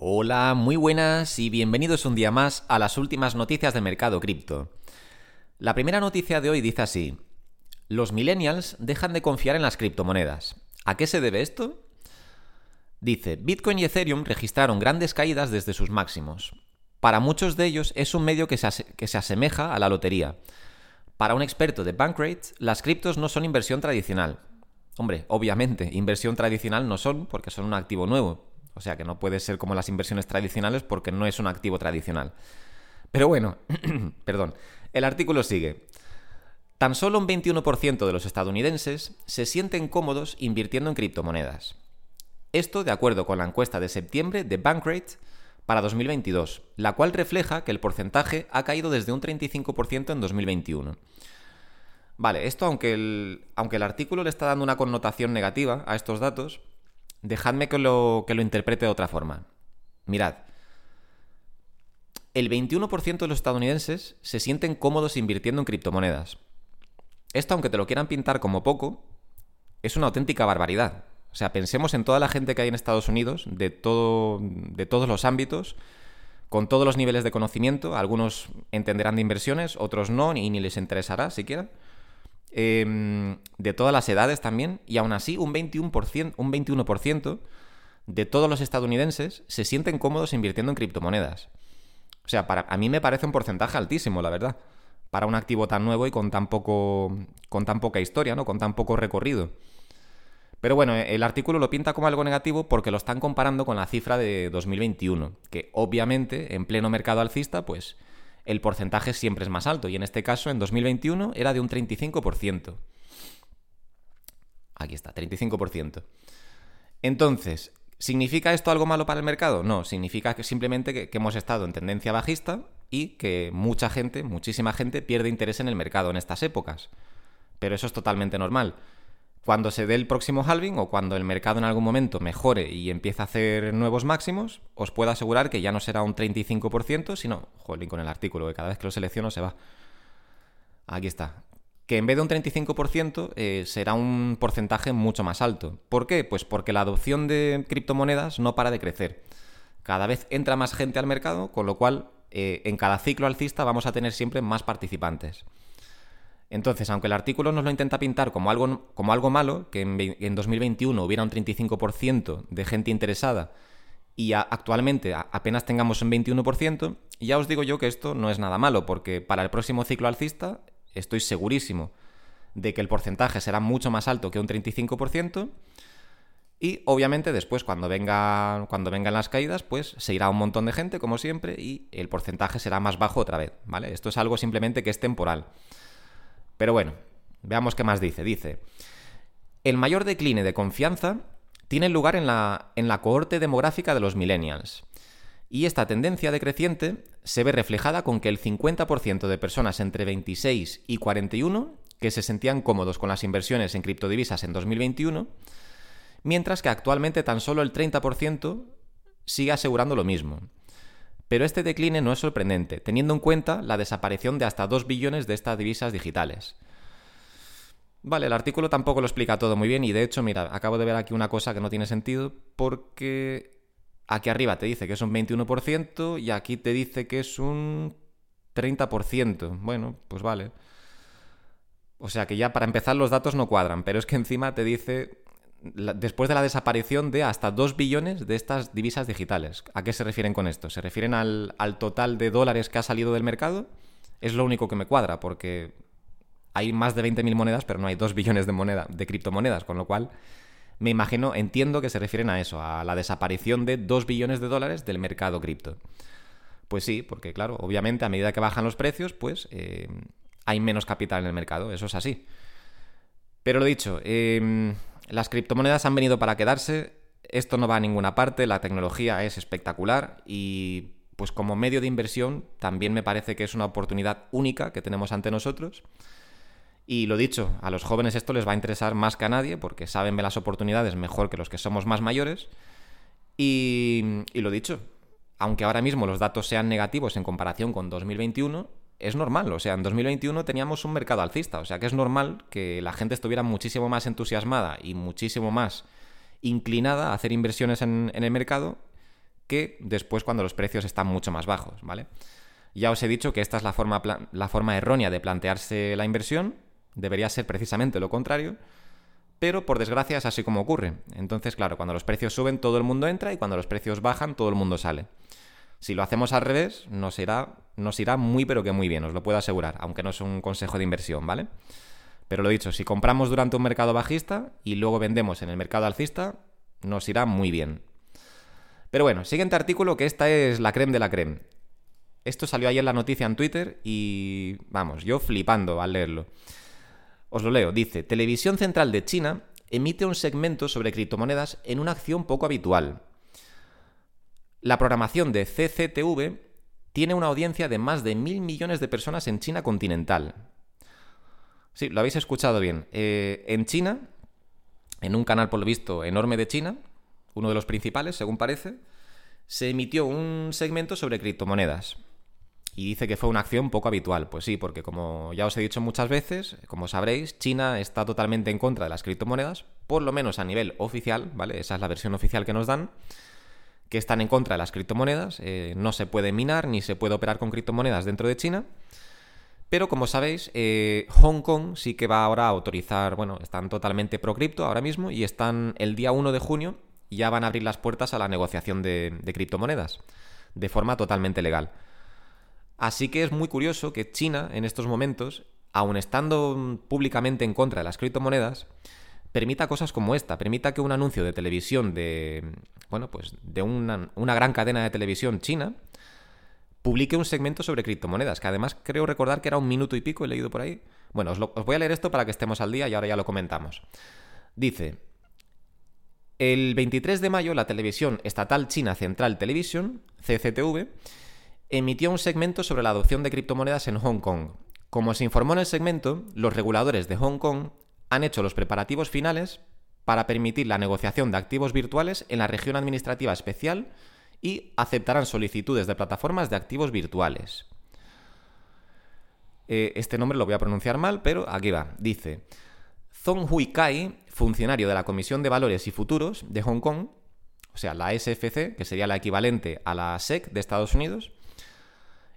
Hola, muy buenas y bienvenidos un día más a las últimas noticias del mercado cripto. La primera noticia de hoy dice así, los millennials dejan de confiar en las criptomonedas. ¿A qué se debe esto? Dice, Bitcoin y Ethereum registraron grandes caídas desde sus máximos. Para muchos de ellos es un medio que se, que se asemeja a la lotería. Para un experto de Bankrate, las criptos no son inversión tradicional. Hombre, obviamente, inversión tradicional no son porque son un activo nuevo, o sea que no puede ser como las inversiones tradicionales porque no es un activo tradicional. Pero bueno, perdón, el artículo sigue. Tan solo un 21% de los estadounidenses se sienten cómodos invirtiendo en criptomonedas. Esto de acuerdo con la encuesta de septiembre de Bankrate para 2022, la cual refleja que el porcentaje ha caído desde un 35% en 2021. Vale, esto aunque el, aunque el artículo le está dando una connotación negativa a estos datos, Dejadme que lo, que lo interprete de otra forma. Mirad, el 21% de los estadounidenses se sienten cómodos invirtiendo en criptomonedas. Esto, aunque te lo quieran pintar como poco, es una auténtica barbaridad. O sea, pensemos en toda la gente que hay en Estados Unidos, de, todo, de todos los ámbitos, con todos los niveles de conocimiento. Algunos entenderán de inversiones, otros no, y ni les interesará siquiera. Em, de todas las edades también, y aún así un 21%, un 21% de todos los estadounidenses se sienten cómodos invirtiendo en criptomonedas. O sea, para, a mí me parece un porcentaje altísimo, la verdad, para un activo tan nuevo y con tan, poco, con tan poca historia, ¿no? con tan poco recorrido. Pero bueno, el artículo lo pinta como algo negativo porque lo están comparando con la cifra de 2021, que obviamente en pleno mercado alcista, pues el porcentaje siempre es más alto y en este caso en 2021 era de un 35%. Aquí está, 35%. Entonces, ¿significa esto algo malo para el mercado? No, significa que simplemente que, hemos estado en tendencia bajista y que mucha gente, muchísima gente pierde interés en el mercado en estas épocas. Pero eso es totalmente normal cuando se dé el próximo halving o cuando el mercado en algún momento mejore y empiece a hacer nuevos máximos, os puedo asegurar que ya no será un 35%, sino, joder, con el artículo, que cada vez que lo selecciono se va. Aquí está. Que en vez de un 35% eh, será un porcentaje mucho más alto. ¿Por qué? Pues porque la adopción de criptomonedas no para de crecer. Cada vez entra más gente al mercado, con lo cual eh, en cada ciclo alcista vamos a tener siempre más participantes. Entonces, aunque el artículo nos lo intenta pintar como algo, como algo malo, que en, 2021 hubiera un 35% de gente interesada y actualmente apenas tengamos un 21%, ya os digo yo que esto no es nada malo, porque para el próximo ciclo alcista estoy segurísimo de que el porcentaje será mucho más alto que un 35%. Y obviamente después, cuando, venga, cuando vengan las caídas, pues se irá un montón de gente, como siempre, y el porcentaje será más bajo otra vez, ¿vale? Esto es algo simplemente que es temporal. Pero bueno, veamos qué más dice. Dice, el mayor decline de confianza tiene lugar en la, en la cohorte demográfica de los millennials. Y esta tendencia decreciente se ve reflejada con que el 50% de personas entre 26 y 41 que se sentían cómodos con las inversiones en criptodivisas en 2021, mientras que actualmente tan solo el 30% sigue asegurando lo mismo. Pero este decline no es sorprendente, teniendo en cuenta la desaparición de hasta 2 billones de estas divisas digitales. Vale, el artículo tampoco lo explica todo muy bien y de hecho, mira, acabo de ver aquí una cosa que no tiene sentido porque aquí arriba te dice que es un 21% y aquí te dice que es un 30%. Bueno, pues vale. O sea que ya para empezar los datos no cuadran, pero es que encima te dice después de la desaparición de hasta 2 billones de estas divisas digitales. ¿A qué se refieren con esto? ¿Se refieren al, total de dólares que ha salido del mercado? Es lo único que me cuadra, porque hay más de 20.000 monedas, pero no hay 2 billones de, moneda, de criptomonedas, con lo cual me imagino, entiendo que se refieren a eso, a la desaparición de 2 billones de dólares del mercado cripto. Pues sí, porque claro, obviamente a medida que bajan los precios, pues eh, hay menos capital en el mercado, eso es así. Pero lo dicho, eh, las criptomonedas han venido para quedarse, esto no va a ninguna parte, la tecnología es espectacular y pues como medio de inversión también me parece que es una oportunidad única que tenemos ante nosotros. Y lo dicho, a los jóvenes esto les va a interesar más que a nadie porque saben ver las oportunidades mejor que los que somos más mayores. Y, y lo dicho, aunque ahora mismo los datos sean negativos en comparación con 2021, es normal. O sea, en 2021 teníamos un mercado alcista. O sea, que es normal que la gente estuviera muchísimo más entusiasmada y muchísimo más inclinada a hacer inversiones en, el mercado que después cuando los precios están mucho más bajos, ¿vale? Ya os he dicho que esta es la forma, la forma errónea de plantearse la inversión, debería ser precisamente lo contrario, pero por desgracia es así como ocurre. Entonces, claro, cuando los precios suben todo el mundo entra y cuando los precios bajan todo el mundo sale. Si lo hacemos al revés, nos irá, nos irá muy pero que muy bien, os lo puedo asegurar, aunque no es un consejo de inversión, ¿vale? Pero lo dicho, si compramos durante un mercado bajista y luego vendemos en el mercado alcista, nos irá muy bien. Pero bueno, siguiente artículo que esta es la creme de la creme. Esto salió ayer la noticia en Twitter y vamos, yo flipando al leerlo. Os lo leo, dice, Televisión Central de China emite un segmento sobre criptomonedas en una acción poco habitual. La programación de CCTV tiene una audiencia de más de mil millones de personas en China continental. Sí, lo habéis escuchado bien. Eh, en China, en un canal por lo visto enorme de China, uno de los principales, según parece, se emitió un segmento sobre criptomonedas. Y dice que fue una acción poco habitual. Pues sí, porque como ya os he dicho muchas veces, como sabréis, China está totalmente en contra de las criptomonedas, por lo menos a nivel oficial, ¿vale? Esa es la versión oficial que nos dan, que están en contra de las criptomonedas. Eh, no se puede minar ni se puede operar con criptomonedas dentro de China. Pero como sabéis, eh, Hong Kong sí que va ahora a autorizar, bueno, están totalmente pro cripto ahora mismo y están el día 1 de junio ya van a abrir las puertas a la negociación de, criptomonedas de forma totalmente legal. Así que es muy curioso que China en estos momentos, aun estando públicamente en contra de las criptomonedas, permita cosas como esta, permita que un anuncio de televisión de, bueno, pues de una, una gran cadena de televisión china publique un segmento sobre criptomonedas, que además creo recordar que era un minuto y pico, he leído por ahí. Bueno, os, os voy a leer esto para que estemos al día y ahora ya lo comentamos. Dice, el 23 de mayo, la televisión estatal china Central Television, CCTV, emitió un segmento sobre la adopción de criptomonedas en Hong Kong. Como se informó en el segmento, los reguladores de Hong Kong han hecho los preparativos finales para permitir la negociación de activos virtuales en la región administrativa especial y aceptarán solicitudes de plataformas de activos virtuales. Eh, este nombre lo voy a pronunciar mal, pero aquí va. Dice, Zong Hui Kai funcionario de la Comisión de Valores y Futuros de Hong Kong, o sea, la SFC, que sería la equivalente a la SEC de Estados Unidos,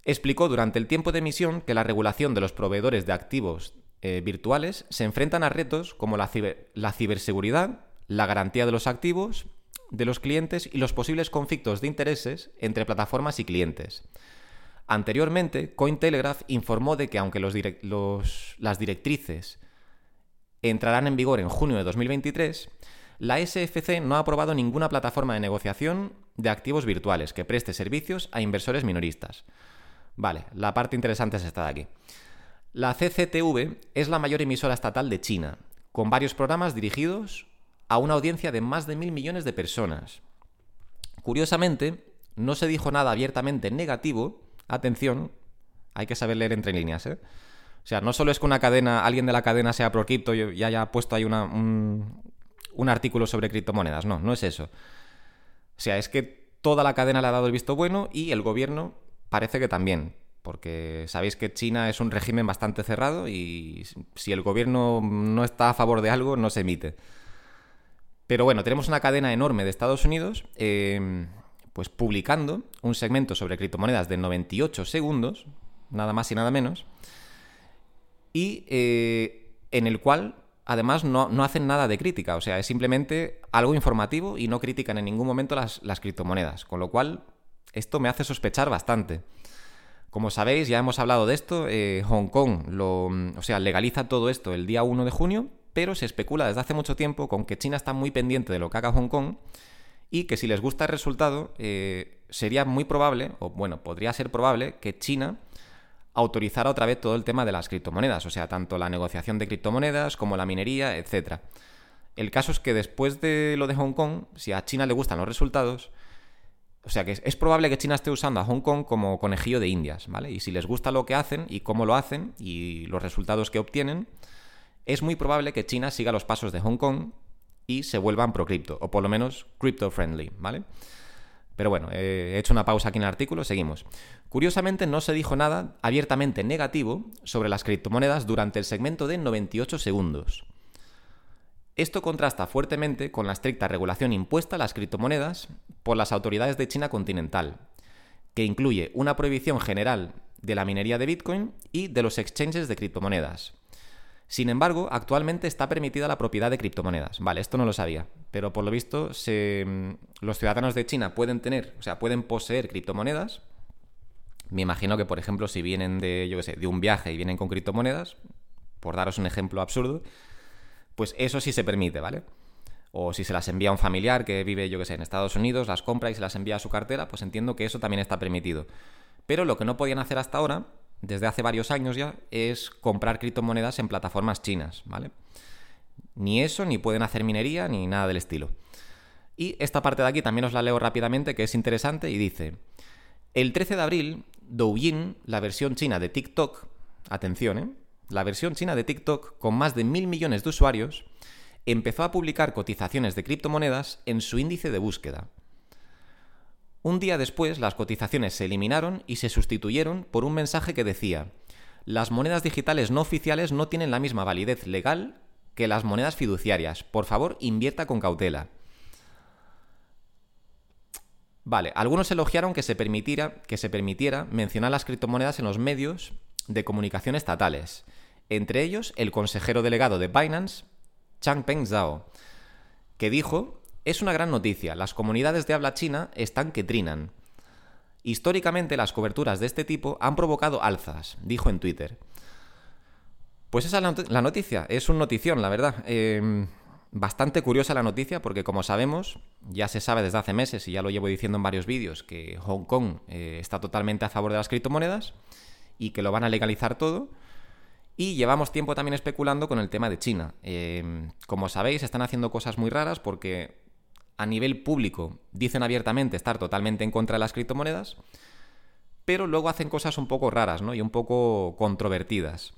explicó durante el tiempo de emisión que la regulación de los proveedores de activos eh, virtuales se enfrentan a retos como la, la ciberseguridad, la garantía de los activos de los clientes y los posibles conflictos de intereses entre plataformas y clientes. Anteriormente, Cointelegraph informó de que aunque los las directrices entrarán en vigor en junio de 2023, la SFC no ha aprobado ninguna plataforma de negociación de activos virtuales que preste servicios a inversores minoristas. Vale, la parte interesante es esta de aquí. La CCTV es la mayor emisora estatal de China, con varios programas dirigidos a una audiencia de más de mil millones de personas. Curiosamente, no se dijo nada abiertamente negativo. Atención, hay que saber leer entre líneas, ¿eh? O sea, no solo es que una cadena, alguien de la cadena sea pro cripto y haya puesto ahí un, un artículo sobre criptomonedas. No, no es eso. O sea, es que toda la cadena le ha dado el visto bueno y el gobierno parece que también. Porque sabéis que China es un régimen bastante cerrado y si el gobierno no está a favor de algo, no se emite. Pero bueno, tenemos una cadena enorme de Estados Unidos, em, pues publicando un segmento sobre criptomonedas de 98 segundos, nada más y nada menos, y eh, en el cual además no, hacen nada de crítica, o sea, es simplemente algo informativo y no critican en ningún momento las, criptomonedas, con lo cual esto me hace sospechar bastante. Como sabéis, ya hemos hablado de esto, eh, Hong Kong o sea, legaliza todo esto el día 1 de junio, pero se especula desde hace mucho tiempo con que China está muy pendiente de lo que haga Hong Kong y que si les gusta el resultado, eh, sería muy probable, o bueno, podría ser probable, que China autorizar otra vez todo el tema de las criptomonedas, o sea, tanto la negociación de criptomonedas como la minería, etc. El caso es que después de lo de Hong Kong, si a China le gustan los resultados, o sea que es, probable que China esté usando a Hong Kong como conejillo de indias, ¿vale? Y si les gusta lo que hacen y cómo lo hacen y los resultados que obtienen, es muy probable que China siga los pasos de Hong Kong y se vuelvan pro cripto, o por lo menos crypto friendly, ¿vale? Pero bueno, he hecho una pausa aquí en el artículo, seguimos. Curiosamente no se dijo nada abiertamente negativo sobre las criptomonedas durante el segmento de 98 segundos. Esto contrasta fuertemente con la estricta regulación impuesta a las criptomonedas por las autoridades de China continental, que incluye una prohibición general de la minería de Bitcoin y de los exchanges de criptomonedas. Sin embargo, actualmente está permitida la propiedad de criptomonedas. Vale, esto no lo sabía, pero por lo visto mm, los ciudadanos de China pueden tener, o sea, pueden poseer criptomonedas. Me imagino que, por ejemplo, si vienen de, yo qué sé, de un viaje y vienen con criptomonedas, por daros un ejemplo absurdo, pues eso sí se permite, ¿vale? O si se las envía a un familiar que vive, yo qué sé, en Estados Unidos, las compra y se las envía a su cartera, pues entiendo que eso también está permitido. Pero lo que no podían hacer hasta ahora desde hace varios años ya, es comprar criptomonedas en plataformas chinas, ¿vale? Ni eso, ni pueden hacer minería, ni nada del estilo. Y esta parte de aquí también os la leo rápidamente, que es interesante, y dice, el 13 de abril, Douyin, la versión china de TikTok, atención, ¿eh? La versión china de TikTok, con más de mil millones de usuarios, empezó a publicar cotizaciones de criptomonedas en su índice de búsqueda. Un día después, las cotizaciones se eliminaron y se sustituyeron por un mensaje que decía, las monedas digitales no oficiales no tienen la misma validez legal que las monedas fiduciarias. Por favor, invierta con cautela. Vale, algunos elogiaron que se permitiera, que se permitiera mencionar las criptomonedas en los medios de comunicación estatales, entre ellos el consejero delegado de Binance, Changpeng Zhao, que dijo es una gran noticia, las comunidades de habla china están que trinan. Históricamente las coberturas de este tipo han provocado alzas, dijo en Twitter. Pues esa es la, noticia, es un notición, la verdad. Em, bastante curiosa la noticia porque como sabemos, ya se sabe desde hace meses y ya lo llevo diciendo en varios vídeos, que Hong Kong eh, está totalmente a favor de las criptomonedas y que lo van a legalizar todo. Y llevamos tiempo también especulando con el tema de China. Em, como sabéis, están haciendo cosas muy raras porque a nivel público dicen abiertamente estar totalmente en contra de las criptomonedas, pero luego hacen cosas un poco raras ¿no? y un poco controvertidas.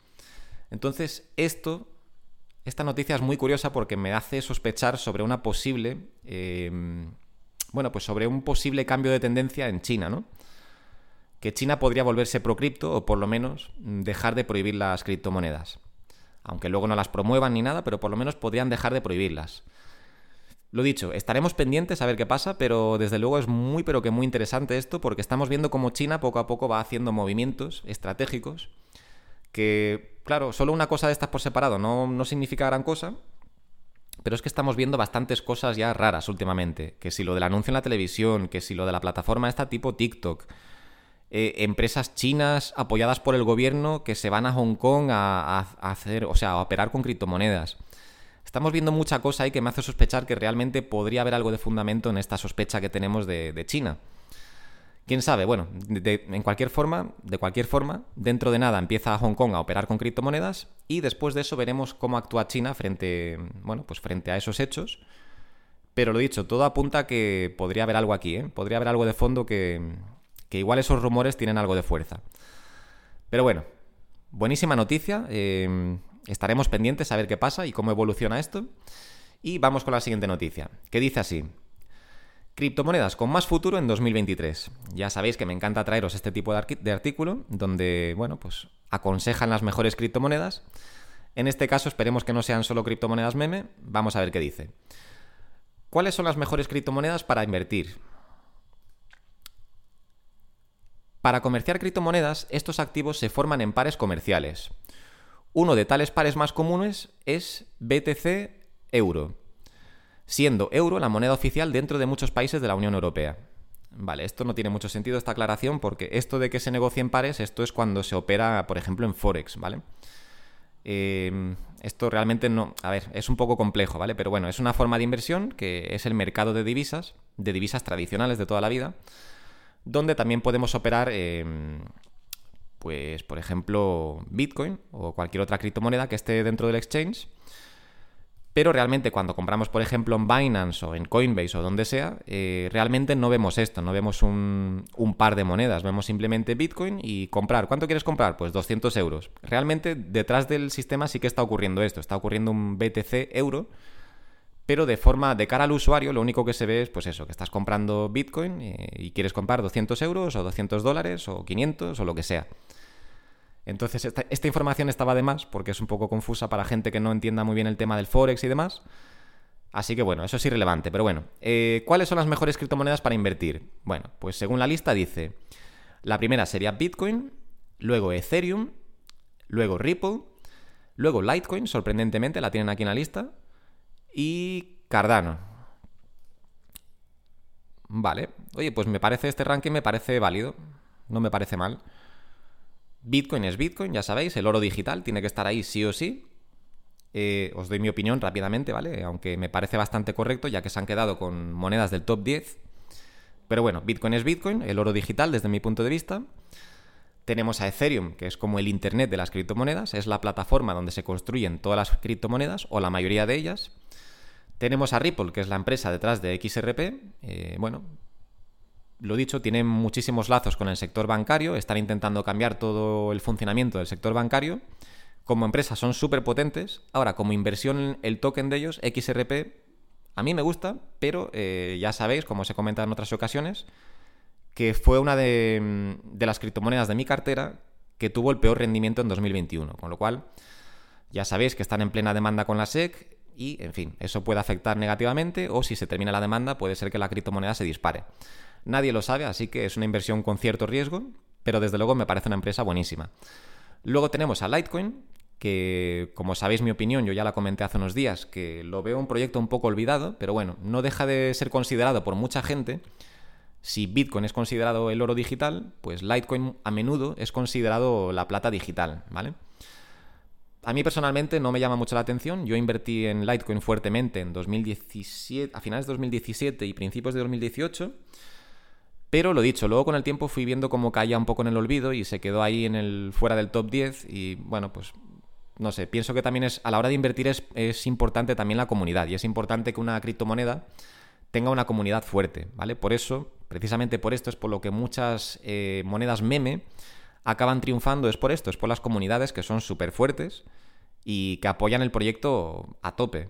Entonces, esto, esta noticia es muy curiosa porque me hace sospechar sobre una posible, em, bueno, pues sobre un posible cambio de tendencia en China, ¿no? Que China podría volverse pro cripto o por lo menos dejar de prohibir las criptomonedas. Aunque luego no las promuevan ni nada, pero por lo menos podrían dejar de prohibirlas. Lo dicho, estaremos pendientes a ver qué pasa, pero desde luego es muy pero que muy interesante esto porque estamos viendo cómo China poco a poco va haciendo movimientos estratégicos que, claro, solo una cosa de estas por separado no, no significa gran cosa, pero es que estamos viendo bastantes cosas ya raras últimamente. Que si lo del anuncio en la televisión, que si lo de la plataforma esta tipo TikTok, eh, empresas chinas apoyadas por el gobierno que se van a Hong Kong a, hacer, o sea, a operar con criptomonedas. Estamos viendo mucha cosa ahí que me hace sospechar que realmente podría haber algo de fundamento en esta sospecha que tenemos de, China. Quién sabe, bueno, en cualquier forma, de cualquier forma, dentro de nada empieza Hong Kong a operar con criptomonedas y después de eso veremos cómo actúa China frente, bueno, pues frente a esos hechos. Pero lo dicho, todo apunta a que podría haber algo aquí, ¿eh? Podría haber algo de fondo que, que igual esos rumores tienen algo de fuerza. Pero bueno, buenísima noticia. Eh, Estaremos pendientes a ver qué pasa y cómo evoluciona esto. Y vamos con la siguiente noticia, que dice así. Criptomonedas con más futuro en 2023. Ya sabéis que me encanta traeros este tipo de, artículo donde, bueno, pues aconsejan las mejores criptomonedas. En este caso esperemos que no sean solo criptomonedas meme. Vamos a ver qué dice. ¿Cuáles son las mejores criptomonedas para invertir? Para comerciar criptomonedas, estos activos se forman en pares comerciales. Uno de tales pares más comunes es BTC euro, siendo euro la moneda oficial dentro de muchos países de la Unión Europea. Vale, esto no tiene mucho sentido esta aclaración porque esto de que se negocie en pares, esto es cuando se opera, por ejemplo, en Forex, ¿vale? Em, esto realmente no, a ver, es un poco complejo, ¿vale? Pero bueno, es una forma de inversión que es el mercado de divisas, de divisas tradicionales de toda la vida, donde también podemos operar pues por ejemplo Bitcoin o cualquier otra criptomoneda que esté dentro del exchange. Pero realmente cuando compramos, por ejemplo, en Binance o en Coinbase o donde sea, eh, realmente no vemos esto, no vemos un, un, par de monedas, vemos simplemente Bitcoin y comprar. ¿Cuánto quieres comprar? Pues 200 euros. Realmente detrás del sistema sí que está ocurriendo esto, está ocurriendo un BTC euro, pero de forma, de cara al usuario, lo único que se ve es pues eso, que estás comprando Bitcoin eh, y quieres comprar 200 euros o 200 dólares o 500 o lo que sea. Entonces, esta, información estaba de más porque es un poco confusa para gente que no entienda muy bien el tema del Forex y demás. Así que bueno, eso es irrelevante. Pero bueno, eh, ¿cuáles son las mejores criptomonedas para invertir? Bueno, pues según la lista dice, la primera sería Bitcoin, luego Ethereum, luego Ripple, luego Litecoin, sorprendentemente, la tienen aquí en la lista, y Cardano. Vale, oye, pues me parece este ranking, me parece válido, no me parece mal. Bitcoin es Bitcoin, ya sabéis, el oro digital tiene que estar ahí sí o sí. Eh, os doy mi opinión rápidamente, ¿vale? Aunque me parece bastante correcto, ya que se han quedado con monedas del top 10. Pero bueno, Bitcoin es Bitcoin, el oro digital desde mi punto de vista. Tenemos a Ethereum, que es como el Internet de las criptomonedas, es la plataforma donde se construyen todas las criptomonedas, o la mayoría de ellas. Tenemos a Ripple, que es la empresa detrás de XRP. Eh, bueno, lo dicho, tienen muchísimos lazos con el sector bancario, están intentando cambiar todo el funcionamiento del sector bancario. Como empresa son súper potentes. Ahora, como inversión, el token de ellos, XRP, a mí me gusta, pero eh, ya sabéis, como os he comentado en otras ocasiones, que fue una de, de, las criptomonedas de mi cartera que tuvo el peor rendimiento en 2021. Con lo cual, ya sabéis que están en plena demanda con la SEC y, en fin, eso puede afectar negativamente o si se termina la demanda puede ser que la criptomoneda se dispare. Nadie lo sabe, así que es una inversión con cierto riesgo, pero desde luego me parece una empresa buenísima. Luego tenemos a Litecoin, que como sabéis mi opinión, yo ya la comenté hace unos días, que lo veo un proyecto un poco olvidado, pero bueno, no deja de ser considerado por mucha gente. Si Bitcoin es considerado el oro digital, pues Litecoin a menudo es considerado la plata digital, ¿vale? A mí personalmente no me llama mucho la atención. Yo invertí en Litecoin fuertemente en 2017, a finales de 2017 y principios de 2018. Pero lo dicho, luego con el tiempo fui viendo cómo caía un poco en el olvido y se quedó ahí en el fuera del top 10 y bueno, pues no sé, pienso que también es a la hora de invertir es, importante también la comunidad y es importante que una criptomoneda tenga una comunidad fuerte, ¿vale? Por eso, precisamente por esto es por lo que muchas eh, monedas meme acaban triunfando, es por esto, es por las comunidades que son súper fuertes y que apoyan el proyecto a tope.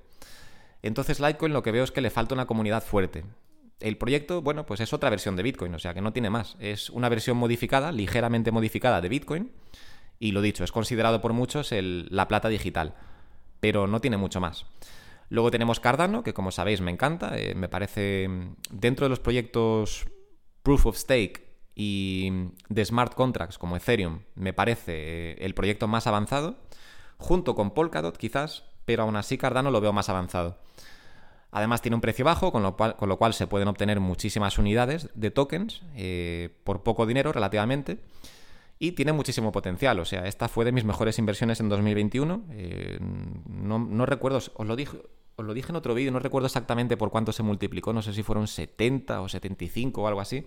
Entonces Litecoin lo que veo es que le falta una comunidad fuerte el proyecto, bueno, pues es otra versión de Bitcoin, o sea que no tiene más. Es una versión modificada, ligeramente modificada de Bitcoin. Y lo dicho, es considerado por muchos la plata digital, pero no tiene mucho más. Luego tenemos Cardano, que como sabéis me encanta, eh, me parece dentro de los proyectos Proof of Stake y de smart contracts como Ethereum, me parece eh, el proyecto más avanzado, junto con Polkadot quizás, pero aún así Cardano lo veo más avanzado. Además tiene un precio bajo, con lo cual, con lo cual se pueden obtener muchísimas unidades de tokens eh, por poco dinero relativamente. Y tiene muchísimo potencial. O sea, esta fue de mis mejores inversiones en 2021. Eh, no, recuerdo, os lo dije, os lo dije en otro vídeo, no recuerdo exactamente por cuánto se multiplicó. No sé si fueron 70 o 75 o algo así.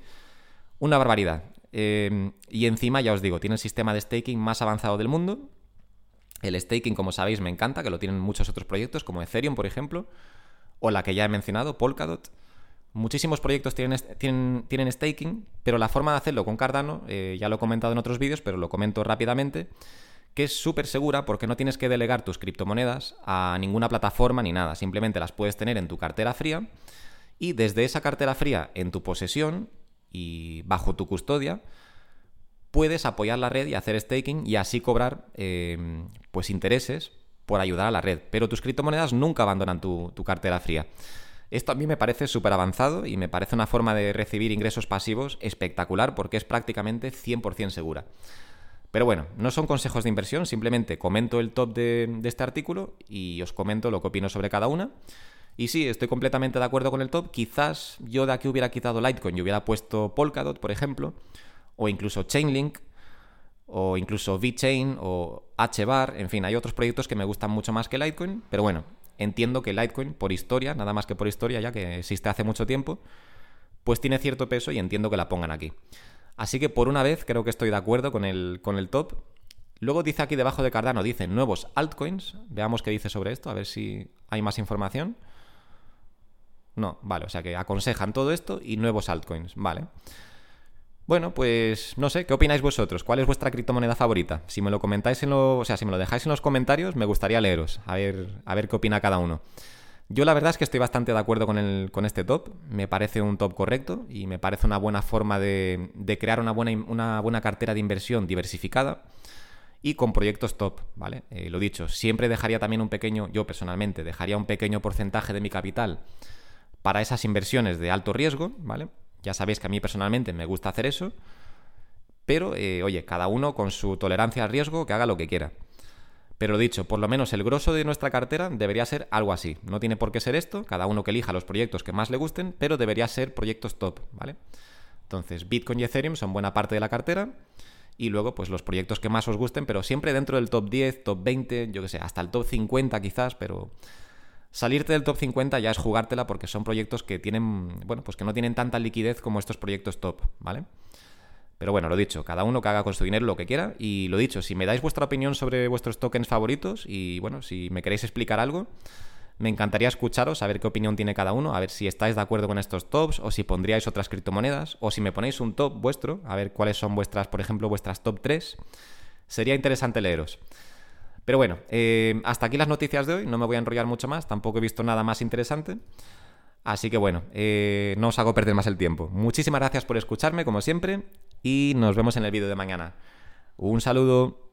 Una barbaridad. Eh, y encima, ya os digo, tiene el sistema de staking más avanzado del mundo. El staking, como sabéis, me encanta, que lo tienen muchos otros proyectos, como Ethereum, por ejemplo o la que ya he mencionado, Polkadot. Muchísimos proyectos tienen, tienen, tienen staking, pero la forma de hacerlo con Cardano, eh, ya lo he comentado en otros vídeos, pero lo comento rápidamente, que es súper segura porque no tienes que delegar tus criptomonedas a ninguna plataforma ni nada, simplemente las puedes tener en tu cartera fría y desde esa cartera fría en tu posesión y bajo tu custodia, puedes apoyar la red y hacer staking y así cobrar eh, pues intereses por ayudar a la red, pero tus criptomonedas nunca abandonan tu, cartera fría. Esto a mí me parece súper avanzado y me parece una forma de recibir ingresos pasivos espectacular porque es prácticamente 100% segura. Pero bueno, no son consejos de inversión, simplemente comento el top de, este artículo y os comento lo que opino sobre cada una. Y sí, estoy completamente de acuerdo con el top. Quizás yo de aquí hubiera quitado Litecoin y hubiera puesto Polkadot, por ejemplo, o incluso Chainlink, o incluso VeChain o HBAR, en fin, hay otros proyectos que me gustan mucho más que Litecoin, pero bueno, entiendo que Litecoin, por historia, nada más que por historia, ya que existe hace mucho tiempo, pues tiene cierto peso y entiendo que la pongan aquí. Así que por una vez creo que estoy de acuerdo con el, con el top. Luego dice aquí debajo de Cardano, dice nuevos altcoins. Veamos qué dice sobre esto, a ver si hay más información. No, vale, o sea que aconsejan todo esto y nuevos altcoins, vale. Bueno, pues no sé, ¿qué opináis vosotros? ¿Cuál es vuestra criptomoneda favorita? Si me lo comentáis en o sea, si me lo dejáis en los comentarios, me gustaría leeros, a ver, a ver qué opina cada uno. Yo la verdad es que estoy bastante de acuerdo con, el, con este top, me parece un top correcto y me parece una buena forma de, crear una buena, una buena cartera de inversión diversificada y con proyectos top, ¿vale? Eh, lo dicho, siempre dejaría también un pequeño, yo personalmente, dejaría un pequeño porcentaje de mi capital para esas inversiones de alto riesgo, ¿vale? Ya sabéis que a mí personalmente me gusta hacer eso, pero eh, oye, cada uno con su tolerancia al riesgo que haga lo que quiera. Pero dicho, por lo menos el grosso de nuestra cartera debería ser algo así. No tiene por qué ser esto, cada uno que elija los proyectos que más le gusten, pero debería ser proyectos top, ¿vale? Entonces, Bitcoin y Ethereum son buena parte de la cartera y luego pues los proyectos que más os gusten, pero siempre dentro del top 10, top 20, yo que sé, hasta el top 50 quizás, pero salirte del top 50 ya es jugártela porque son proyectos que tienen, bueno, pues que no tienen tanta liquidez como estos proyectos top, ¿vale? Pero bueno, lo dicho, cada uno que haga con su dinero lo que quiera. Y lo dicho, si me dais vuestra opinión sobre vuestros tokens favoritos y bueno, si me queréis explicar algo, me encantaría escucharos, a ver qué opinión tiene cada uno, a ver si estáis de acuerdo con estos tops o si pondríais otras criptomonedas o si me ponéis un top vuestro, a ver cuáles son vuestras, por ejemplo, vuestras top 3. Sería interesante leeros. Pero bueno, eh, hasta aquí las noticias de hoy, no me voy a enrollar mucho más, tampoco he visto nada más interesante. Así que bueno, eh, no os hago perder más el tiempo. Muchísimas gracias por escucharme, como siempre, y nos vemos en el vídeo de mañana. Un saludo.